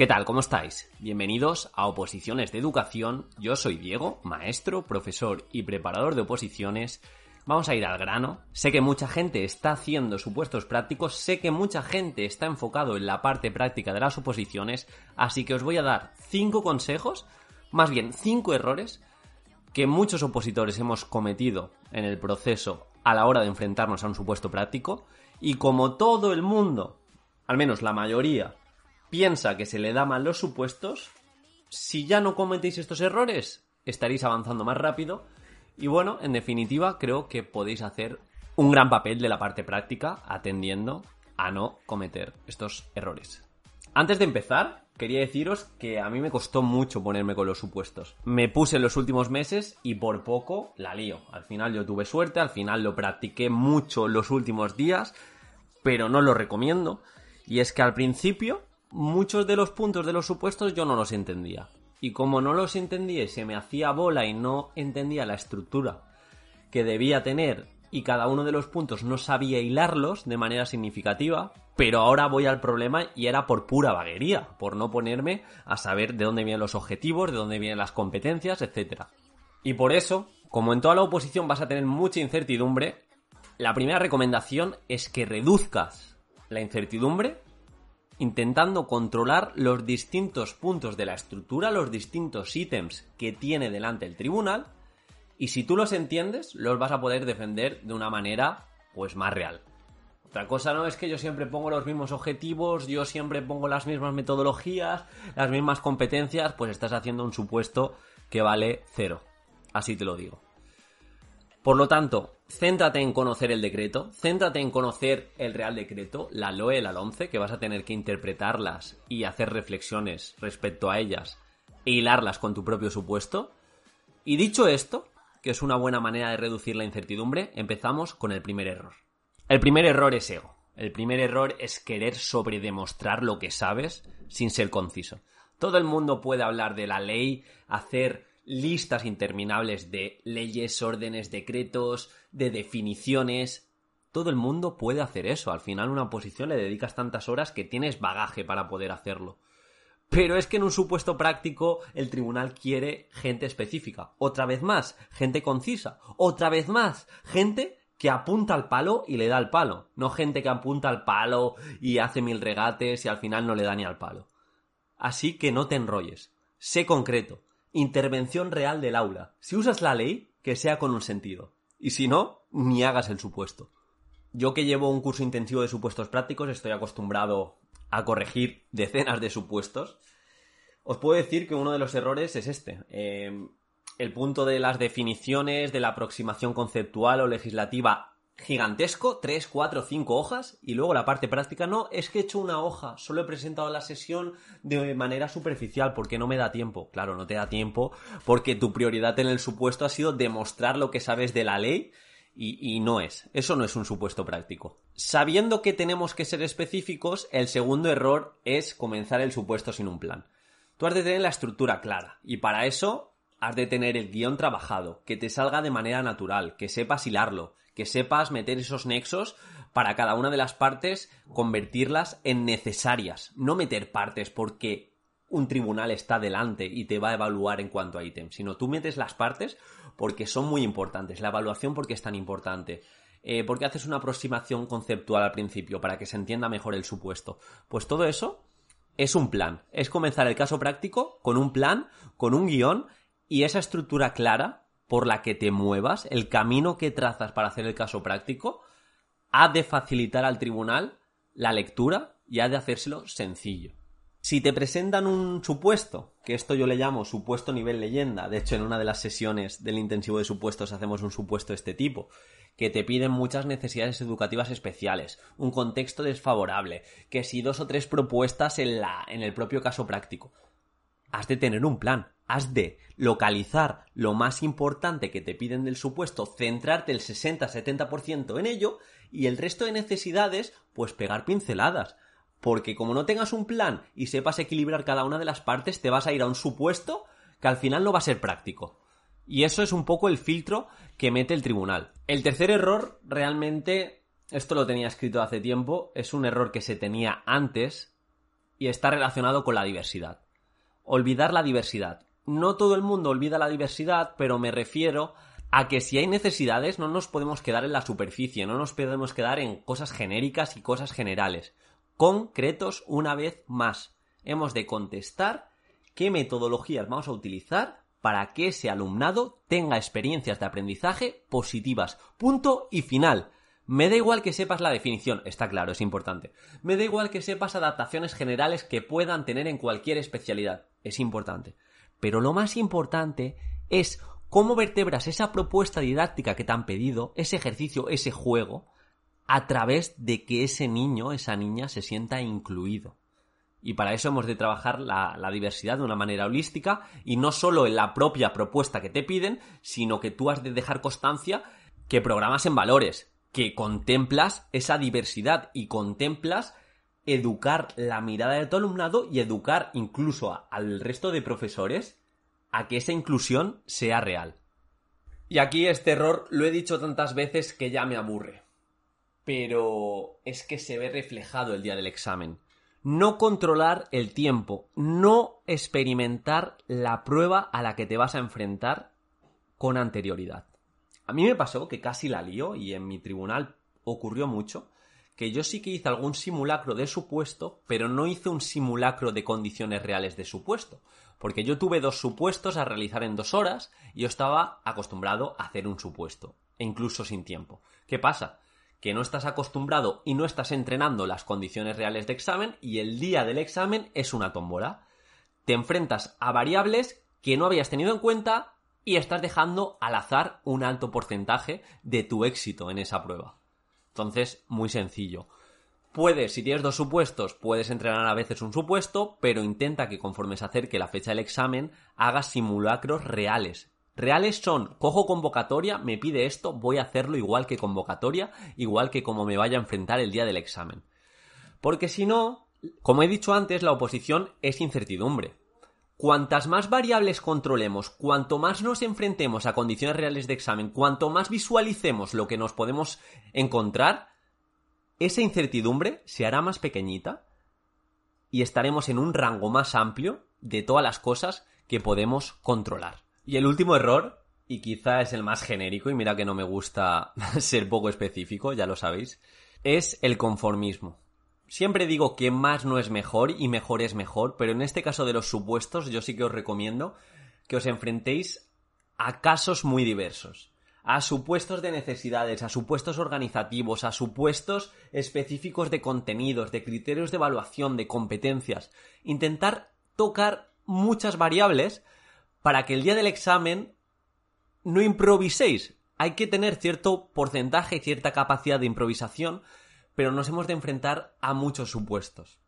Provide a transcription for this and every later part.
¿Qué tal? ¿Cómo estáis? Bienvenidos a Oposiciones de Educación. Yo soy Diego, maestro, profesor y preparador de oposiciones. Vamos a ir al grano. Sé que mucha gente está haciendo supuestos prácticos, sé que mucha gente está enfocado en la parte práctica de las oposiciones, así que os voy a dar cinco consejos, más bien cinco errores que muchos opositores hemos cometido en el proceso a la hora de enfrentarnos a un supuesto práctico y como todo el mundo, al menos la mayoría, piensa que se le da mal los supuestos, si ya no cometéis estos errores, estaréis avanzando más rápido y bueno, en definitiva, creo que podéis hacer un gran papel de la parte práctica atendiendo a no cometer estos errores. Antes de empezar, quería deciros que a mí me costó mucho ponerme con los supuestos. Me puse en los últimos meses y por poco la lío. Al final yo tuve suerte, al final lo practiqué mucho los últimos días, pero no lo recomiendo. Y es que al principio muchos de los puntos de los supuestos yo no los entendía. Y como no los entendía y se me hacía bola y no entendía la estructura que debía tener y cada uno de los puntos no sabía hilarlos de manera significativa, pero ahora voy al problema y era por pura vaguería, por no ponerme a saber de dónde vienen los objetivos, de dónde vienen las competencias, etc. Y por eso, como en toda la oposición vas a tener mucha incertidumbre, la primera recomendación es que reduzcas la incertidumbre intentando controlar los distintos puntos de la estructura, los distintos ítems que tiene delante el tribunal, y si tú los entiendes, los vas a poder defender de una manera pues más real. Otra cosa no es que yo siempre pongo los mismos objetivos, yo siempre pongo las mismas metodologías, las mismas competencias, pues estás haciendo un supuesto que vale cero. Así te lo digo. Por lo tanto, céntrate en conocer el decreto, céntrate en conocer el Real Decreto, la LOE, la 11, que vas a tener que interpretarlas y hacer reflexiones respecto a ellas e hilarlas con tu propio supuesto. Y dicho esto, que es una buena manera de reducir la incertidumbre, empezamos con el primer error. El primer error es ego. El primer error es querer sobredemostrar lo que sabes sin ser conciso. Todo el mundo puede hablar de la ley, hacer listas interminables de leyes, órdenes, decretos, de definiciones. Todo el mundo puede hacer eso. Al final, una posición le dedicas tantas horas que tienes bagaje para poder hacerlo. Pero es que en un supuesto práctico el tribunal quiere gente específica. Otra vez más, gente concisa. Otra vez más, gente que apunta al palo y le da al palo. No gente que apunta al palo y hace mil regates y al final no le da ni al palo. Así que no te enrolles. Sé concreto intervención real del aula. Si usas la ley, que sea con un sentido. Y si no, ni hagas el supuesto. Yo que llevo un curso intensivo de supuestos prácticos, estoy acostumbrado a corregir decenas de supuestos. Os puedo decir que uno de los errores es este. Eh, el punto de las definiciones, de la aproximación conceptual o legislativa gigantesco, 3, 4, 5 hojas, y luego la parte práctica, no, es que he hecho una hoja, solo he presentado la sesión de manera superficial porque no me da tiempo. Claro, no te da tiempo porque tu prioridad en el supuesto ha sido demostrar lo que sabes de la ley y, y, no es. Eso no es un supuesto práctico. Sabiendo que tenemos que ser específicos, el segundo error es comenzar el supuesto sin un plan. Tú has de tener la estructura clara y para eso has de tener el guion trabajado, que te salga de manera natural, que sepas hilarlo, que sepas meter esos nexos para cada una de las partes, convertirlas en necesarias, no meter partes porque un tribunal está delante y te va a evaluar en cuanto a ítem, sino tú metes las partes porque son muy importantes, la evaluación porque es tan importante, eh, porque haces una aproximación conceptual al principio para que se entienda mejor el supuesto. Pues todo eso es un plan, es comenzar el caso práctico con un plan, con un guion y esa estructura clara por la que te muevas, el camino que trazas para hacer el caso práctico, ha de facilitar al tribunal la lectura y ha de hacérselo sencillo. Si te presentan un supuesto, que esto yo le llamo supuesto nivel leyenda, de hecho en una de las sesiones del intensivo de supuestos hacemos un supuesto de este tipo, que te piden muchas necesidades educativas especiales, un contexto desfavorable, que si dos o tres propuestas en, la, en el propio caso práctico, has de tener un plan, has de localizar lo más importante que te piden del supuesto, centrarte el 60-70% en ello y el resto de necesidades, pues pegar pinceladas. Porque como no tengas un plan y sepas equilibrar cada una de las partes, te vas a ir a un supuesto que al final no va a ser práctico. Y eso es un poco el filtro que mete el tribunal. El tercer error, realmente, esto lo tenía escrito hace tiempo, es un error que se tenía antes y está relacionado con la diversidad. Olvidar la diversidad. No todo el mundo olvida la diversidad, pero me refiero a que si hay necesidades no nos podemos quedar en la superficie, no nos podemos quedar en cosas genéricas y cosas generales. Concretos una vez más. Hemos de contestar qué metodologías vamos a utilizar para que ese alumnado tenga experiencias de aprendizaje positivas. Punto y final. Me da igual que sepas la definición, está claro, es importante. Me da igual que sepas adaptaciones generales que puedan tener en cualquier especialidad, es importante. Pero lo más importante es cómo vertebras esa propuesta didáctica que te han pedido, ese ejercicio, ese juego, a través de que ese niño, esa niña se sienta incluido. Y para eso hemos de trabajar la, diversidad de una manera holística y no solo en la propia propuesta que te piden, sino que tú has de dejar constancia que programas en valores, que contemplas esa diversidad y contemplas educar la mirada de tu alumnado y educar incluso al resto de profesores a que esa inclusión sea real. Y aquí este error lo he dicho tantas veces que ya me aburre. Pero es que se ve reflejado el día del examen. No controlar el tiempo, no experimentar la prueba a la que te vas a enfrentar con anterioridad. A mí me pasó que casi la lío y en mi tribunal ocurrió mucho que yo sí que hice algún simulacro de supuesto, pero no hice un simulacro de condiciones reales de supuesto porque yo tuve dos supuestos a realizar en dos horas y yo estaba acostumbrado a hacer un supuesto, e incluso sin tiempo. ¿Qué pasa? Que no estás acostumbrado y no estás entrenando las condiciones reales de examen y el día del examen es una tómbola. Te enfrentas a variables que no habías tenido en cuenta y estás dejando al azar un alto porcentaje de tu éxito en esa prueba. Entonces, muy sencillo. Puedes, si tienes dos supuestos, puedes entrenar a veces un supuesto, pero intenta que conforme se acerque la fecha del examen, hagas simulacros reales. Reales son, cojo convocatoria, me pide esto, voy a hacerlo igual que convocatoria, igual que como me vaya a enfrentar el día del examen. Porque si no, como he dicho antes, la oposición es incertidumbre. Cuantas más variables controlemos, cuanto más nos enfrentemos a condiciones reales de examen, cuanto más visualicemos lo que nos podemos encontrar, esa incertidumbre se hará más pequeñita y estaremos en un rango más amplio de todas las cosas que podemos controlar. Y el último error, y quizá es el más genérico, y mira que no me gusta ser poco específico, ya lo sabéis, es el conformismo. Siempre digo que más no es mejor y mejor es mejor, pero en este caso de los supuestos yo sí que os recomiendo que os enfrentéis a casos muy diversos a supuestos de necesidades, a supuestos organizativos, a supuestos específicos de contenidos, de criterios de evaluación, de competencias. Intentar tocar muchas variables para que el día del examen no improviséis. Hay que tener cierto porcentaje y cierta capacidad de improvisación, pero nos hemos de enfrentar a muchos supuestos.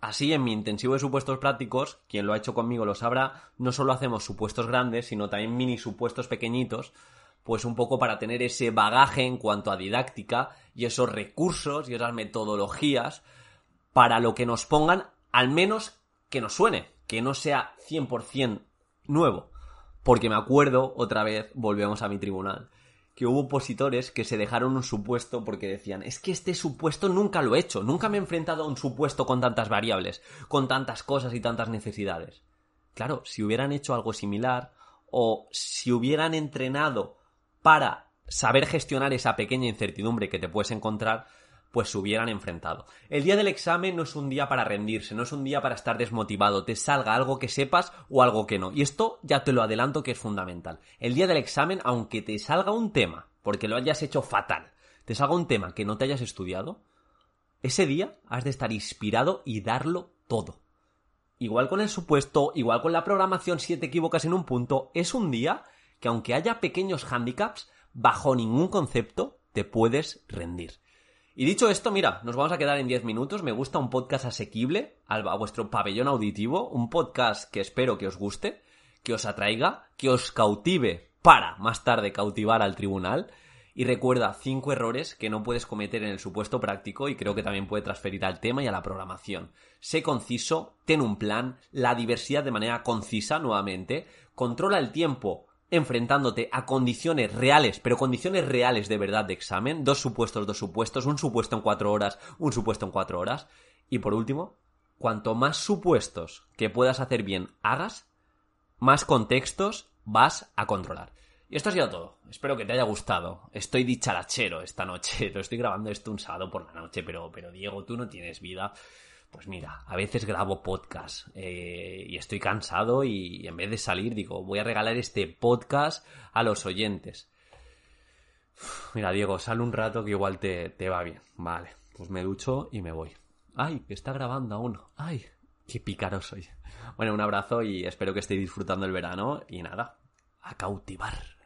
Así, en mi intensivo de supuestos prácticos, quien lo ha hecho conmigo lo sabrá, no solo hacemos supuestos grandes, sino también mini supuestos pequeñitos, pues un poco para tener ese bagaje en cuanto a didáctica y esos recursos y esas metodologías para lo que nos pongan, al menos que nos suene, que no sea 100% nuevo. Porque me acuerdo, otra vez, volvemos a mi tribunal, que hubo opositores que se dejaron un supuesto porque decían, es que este supuesto nunca lo he hecho, nunca me he enfrentado a un supuesto con tantas variables, con tantas cosas y tantas necesidades. Claro, si hubieran hecho algo similar, o si hubieran entrenado para saber gestionar esa pequeña incertidumbre que te puedes encontrar, pues se hubieran enfrentado. El día del examen no es un día para rendirse, no es un día para estar desmotivado, te salga algo que sepas o algo que no. Y esto ya te lo adelanto que es fundamental. El día del examen, aunque te salga un tema, porque lo hayas hecho fatal, te salga un tema que no te hayas estudiado, ese día has de estar inspirado y darlo todo. Igual con el supuesto, igual con la programación, si te equivocas en un punto, es un día que aunque haya pequeños handicaps, bajo ningún concepto te puedes rendir. Y dicho esto, mira, nos vamos a quedar en 10 minutos. Me gusta un podcast asequible a vuestro pabellón auditivo, un podcast que espero que os guste, que os atraiga, que os cautive para más tarde cautivar al tribunal. Y recuerda cinco errores que no puedes cometer en el supuesto práctico y creo que también puede transferir al tema y a la programación. Sé conciso, ten un plan, la diversidad de manera concisa nuevamente, controla el tiempo enfrentándote a condiciones reales, pero condiciones reales de verdad de examen, dos supuestos, dos supuestos, un supuesto en cuatro horas, un supuesto en cuatro horas, y por último, cuanto más supuestos que puedas hacer bien hagas, más contextos vas a controlar. Y esto ha sido todo. Espero que te haya gustado. Estoy dicharachero esta noche. Lo estoy grabando esto un sábado por la noche, pero, pero Diego, tú no tienes vida. Pues mira, a veces grabo podcast eh, y estoy cansado y en vez de salir digo, voy a regalar este podcast a los oyentes. Mira, Diego, sal un rato que igual te, te va bien. Vale, pues me ducho y me voy. ¡Ay, que está grabando aún! ¡Ay, qué pícaro soy! Bueno, un abrazo y espero que estéis disfrutando el verano y nada, a cautivar.